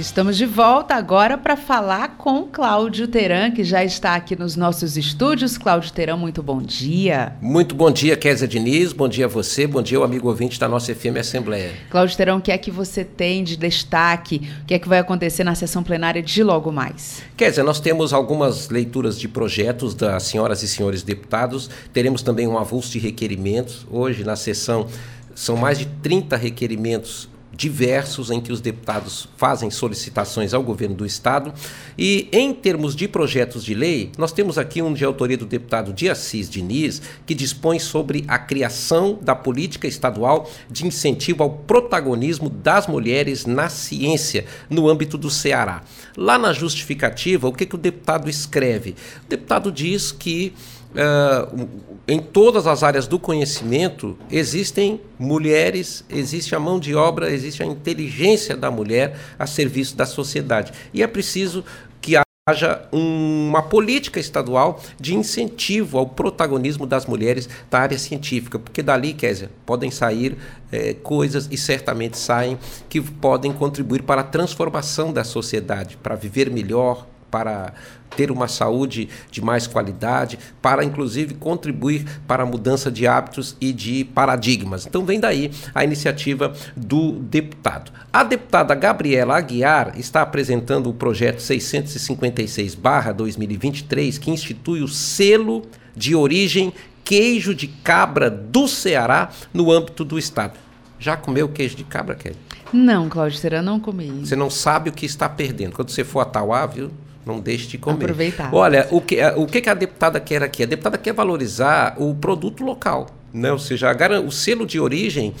Estamos de volta agora para falar com Cláudio Teran, que já está aqui nos nossos estúdios. Cláudio Teran, muito bom dia. Muito bom dia, Kézia Diniz. Bom dia a você, bom dia ao amigo ouvinte da nossa FM Assembleia. Cláudio Teran, o que é que você tem de destaque? O que é que vai acontecer na sessão plenária de logo mais? Kézia, nós temos algumas leituras de projetos das senhoras e senhores deputados. Teremos também um avulso de requerimentos. Hoje, na sessão, são mais de 30 requerimentos diversos em que os deputados fazem solicitações ao governo do estado. E em termos de projetos de lei, nós temos aqui um de autoria do deputado de Assis Diniz, que dispõe sobre a criação da política estadual de incentivo ao protagonismo das mulheres na ciência no âmbito do Ceará. Lá na justificativa, o que, que o deputado escreve? O deputado diz que Uh, em todas as áreas do conhecimento existem mulheres, existe a mão de obra, existe a inteligência da mulher a serviço da sociedade. E é preciso que haja uma política estadual de incentivo ao protagonismo das mulheres da área científica, porque dali, Késia, podem sair é, coisas e certamente saem que podem contribuir para a transformação da sociedade, para viver melhor, para ter uma saúde de mais qualidade, para inclusive contribuir para a mudança de hábitos e de paradigmas. Então vem daí a iniciativa do deputado. A deputada Gabriela Aguiar está apresentando o projeto 656/2023 que institui o selo de origem queijo de cabra do Ceará no âmbito do estado. Já comeu queijo de cabra, Kelly? Não, Cláudio Será, não comi. Você não sabe o que está perdendo. Quando você for a Tauá, viu? Não deixe de comer. Aproveitar. Olha, o que, o que a deputada quer aqui? A deputada quer valorizar o produto local. Né? Ou seja, o selo de origem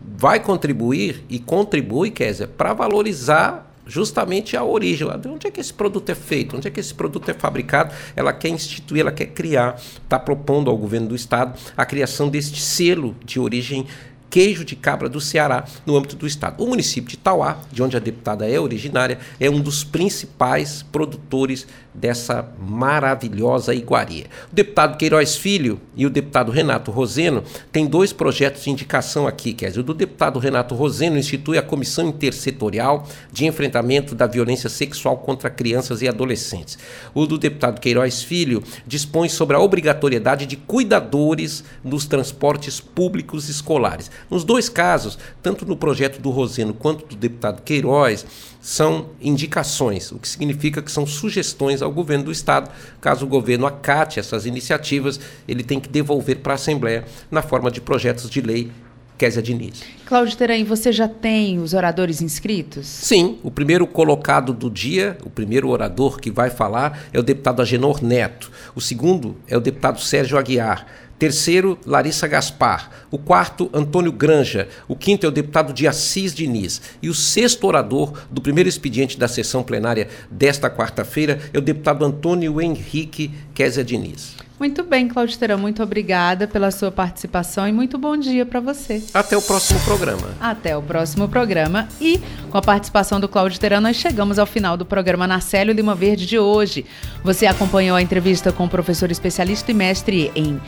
vai contribuir e contribui, Kézia, para valorizar justamente a origem. De onde é que esse produto é feito? Onde é que esse produto é fabricado? Ela quer instituir, ela quer criar, está propondo ao governo do estado a criação deste selo de origem queijo de cabra do Ceará, no âmbito do estado. O município de Tauá, de onde a deputada é originária, é um dos principais produtores dessa maravilhosa iguaria. O deputado Queiroz Filho e o deputado Renato Roseno têm dois projetos de indicação aqui, quer dizer, o do deputado Renato Roseno institui a Comissão Intersetorial de Enfrentamento da Violência Sexual contra Crianças e Adolescentes. O do deputado Queiroz Filho dispõe sobre a obrigatoriedade de cuidadores nos transportes públicos escolares. Nos dois casos, tanto no projeto do Roseno quanto do deputado Queiroz, são indicações, o que significa que são sugestões ao governo do Estado. Caso o governo acate essas iniciativas, ele tem que devolver para a Assembleia na forma de projetos de lei Késia Diniz. Cláudio Teraim, você já tem os oradores inscritos? Sim, o primeiro colocado do dia, o primeiro orador que vai falar é o deputado Agenor Neto. O segundo é o deputado Sérgio Aguiar. Terceiro, Larissa Gaspar. O quarto, Antônio Granja. O quinto é o deputado de Assis Diniz. E o sexto orador do primeiro expediente da sessão plenária desta quarta-feira é o deputado Antônio Henrique Kézia Diniz. Muito bem, Cláudio Terão, muito obrigada pela sua participação e muito bom dia para você. Até o próximo programa. Até o próximo programa. E com a participação do Cláudio Terão, nós chegamos ao final do programa Narcélio Lima Verde de hoje. Você acompanhou a entrevista com o professor especialista e mestre em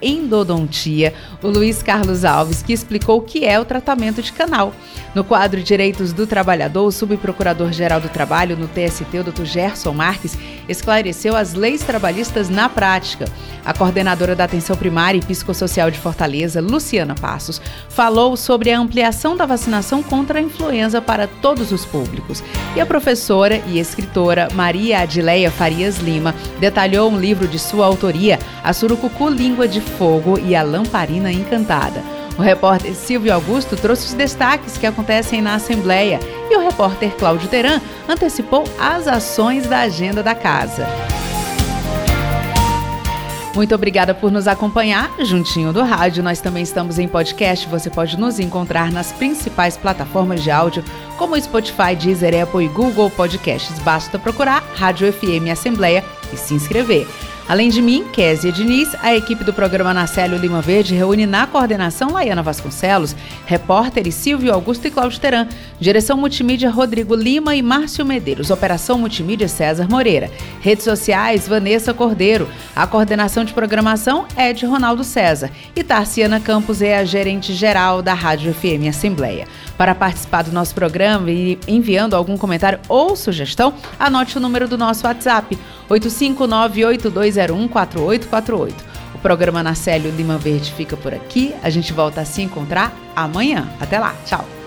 endodontia, o Luiz Carlos Alves, que explicou o que é o tratamento de canal. No quadro Direitos do Trabalhador, o subprocurador-geral do Trabalho no TST, o Dr. Gerson Marques, esclareceu as leis trabalhistas na prática a coordenadora da Atenção Primária e Psicossocial de Fortaleza, Luciana Passos, falou sobre a ampliação da vacinação contra a influenza para todos os públicos. E a professora e escritora Maria Adileia Farias Lima detalhou um livro de sua autoria, A Surucucu Língua de Fogo e a Lamparina Encantada. O repórter Silvio Augusto trouxe os destaques que acontecem na Assembleia e o repórter Cláudio Teran antecipou as ações da agenda da casa. Muito obrigada por nos acompanhar juntinho do rádio. Nós também estamos em podcast. Você pode nos encontrar nas principais plataformas de áudio, como Spotify, Deezer, Apple e Google Podcasts. Basta procurar Rádio FM Assembleia e se inscrever. Além de mim, Késia Diniz, a equipe do programa Nacélio Lima Verde reúne na coordenação Laiana Vasconcelos, repórteres Silvio Augusto e Cláudio Teran, direção multimídia Rodrigo Lima e Márcio Medeiros, operação multimídia César Moreira, redes sociais Vanessa Cordeiro, a coordenação de programação é de Ronaldo César e Tarciana Campos é a gerente geral da Rádio FM Assembleia. Para participar do nosso programa e enviando algum comentário ou sugestão, anote o número do nosso WhatsApp 85982014848. O programa Nacélio Lima Verde fica por aqui. A gente volta a se encontrar amanhã. Até lá. Tchau.